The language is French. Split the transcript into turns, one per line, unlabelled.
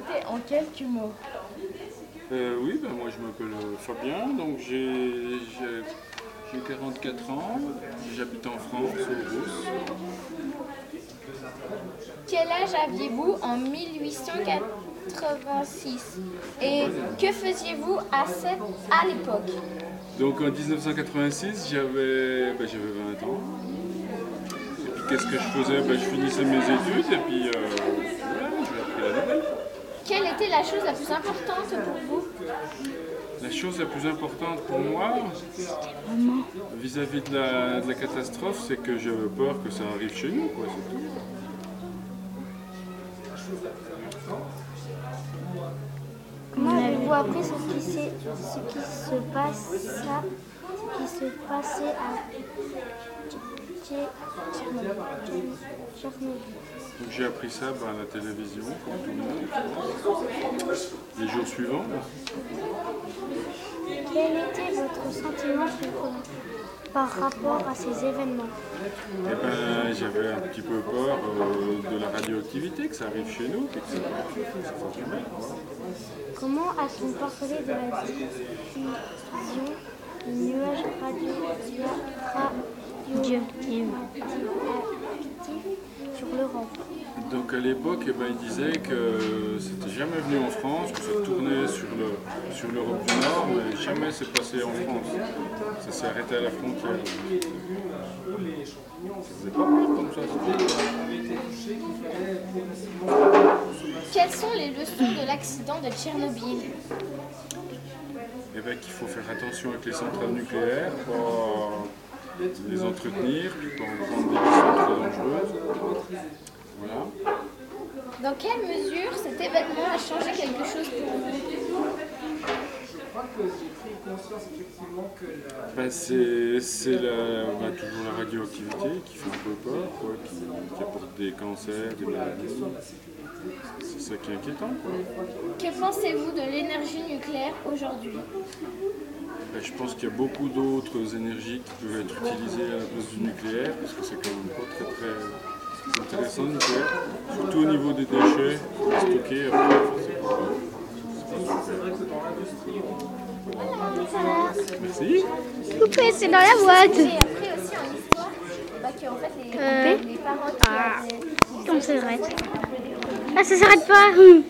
présenter en quelques mots
Euh, oui, ben moi je m'appelle euh, Fabien, donc j'ai j'ai- j'ai 44 ans, j'habite en France, au.
Quel âge aviez-vous en 1886 Et que faisiez-vous à, cette- à l'époque?
Donc en 1986, j'avais ben, j'avais 20 ans. Et puis qu'est-ce que je faisais? Ben, Je finissais mes études et puis euh, voilà, j'ai appris la nouvelle.
Quelle était la chose la plus importante pour vous
La chose la plus importante pour moi, vis-à-vis de la, de la catastrophe, c'est que j'avais peur que ça arrive chez nous, quoi, c'est tout.
Comment avez-vous appris ce qui, ce qui se passe, ça, qui se passait à Tchernobyl.
Donc j'ai appris ça ben, à la télévision, comme tout le monde. Les jours suivants,
Quel était votre sentiment par rapport à ces événements?
Eh ben, j'avais un petit peu peur euh, de la radioactivité, que ça arrive chez nous, que ça.
Comment a-t-on parlé de la diffusion nuage radio, radioactif sur l'Europe
Donc à l'époque, eh ben, ils disaient que c'était jamais venu en France, que ça tournait sur le sur l'Europe du Nord, mais jamais c'est passé en France. Ça s'est arrêté à la frontière. Ça faisait pas peur comme ça.
Quelles sont les leçons de l'accident de Tchernobyl?
Eh ben, qu'il faut faire attention avec les centrales nucléaires, pas les entretenir, des décisions trop dangereuses. Voilà.
Dans quelle mesure cet événement a changé quelque chose pour vous?
Ben, c'est c'est la, ben, toujours la radioactivité qui fait un peu peur, quoi, qui, qui apporte des cancers, des maladies. C'est ça qui est inquiétant. Quoi.
Que pensez-vous de l'énergie nucléaire aujourd'hui?
Je pense qu'il y a beaucoup d'autres énergies qui peuvent être utilisées à la place du nucléaire, parce que c'est quand même pas très très intéressant le nucléaire. Surtout au niveau des déchets, les stocker après, c'est pas, pas super. Merci.
Coupé, c'est dans la boîte
J'ai appris aussi en histoire bah, fait, les,
Euh.
les parents qui
Ah. Comme ça s'arrête. Ah, ça s'arrête pas hum.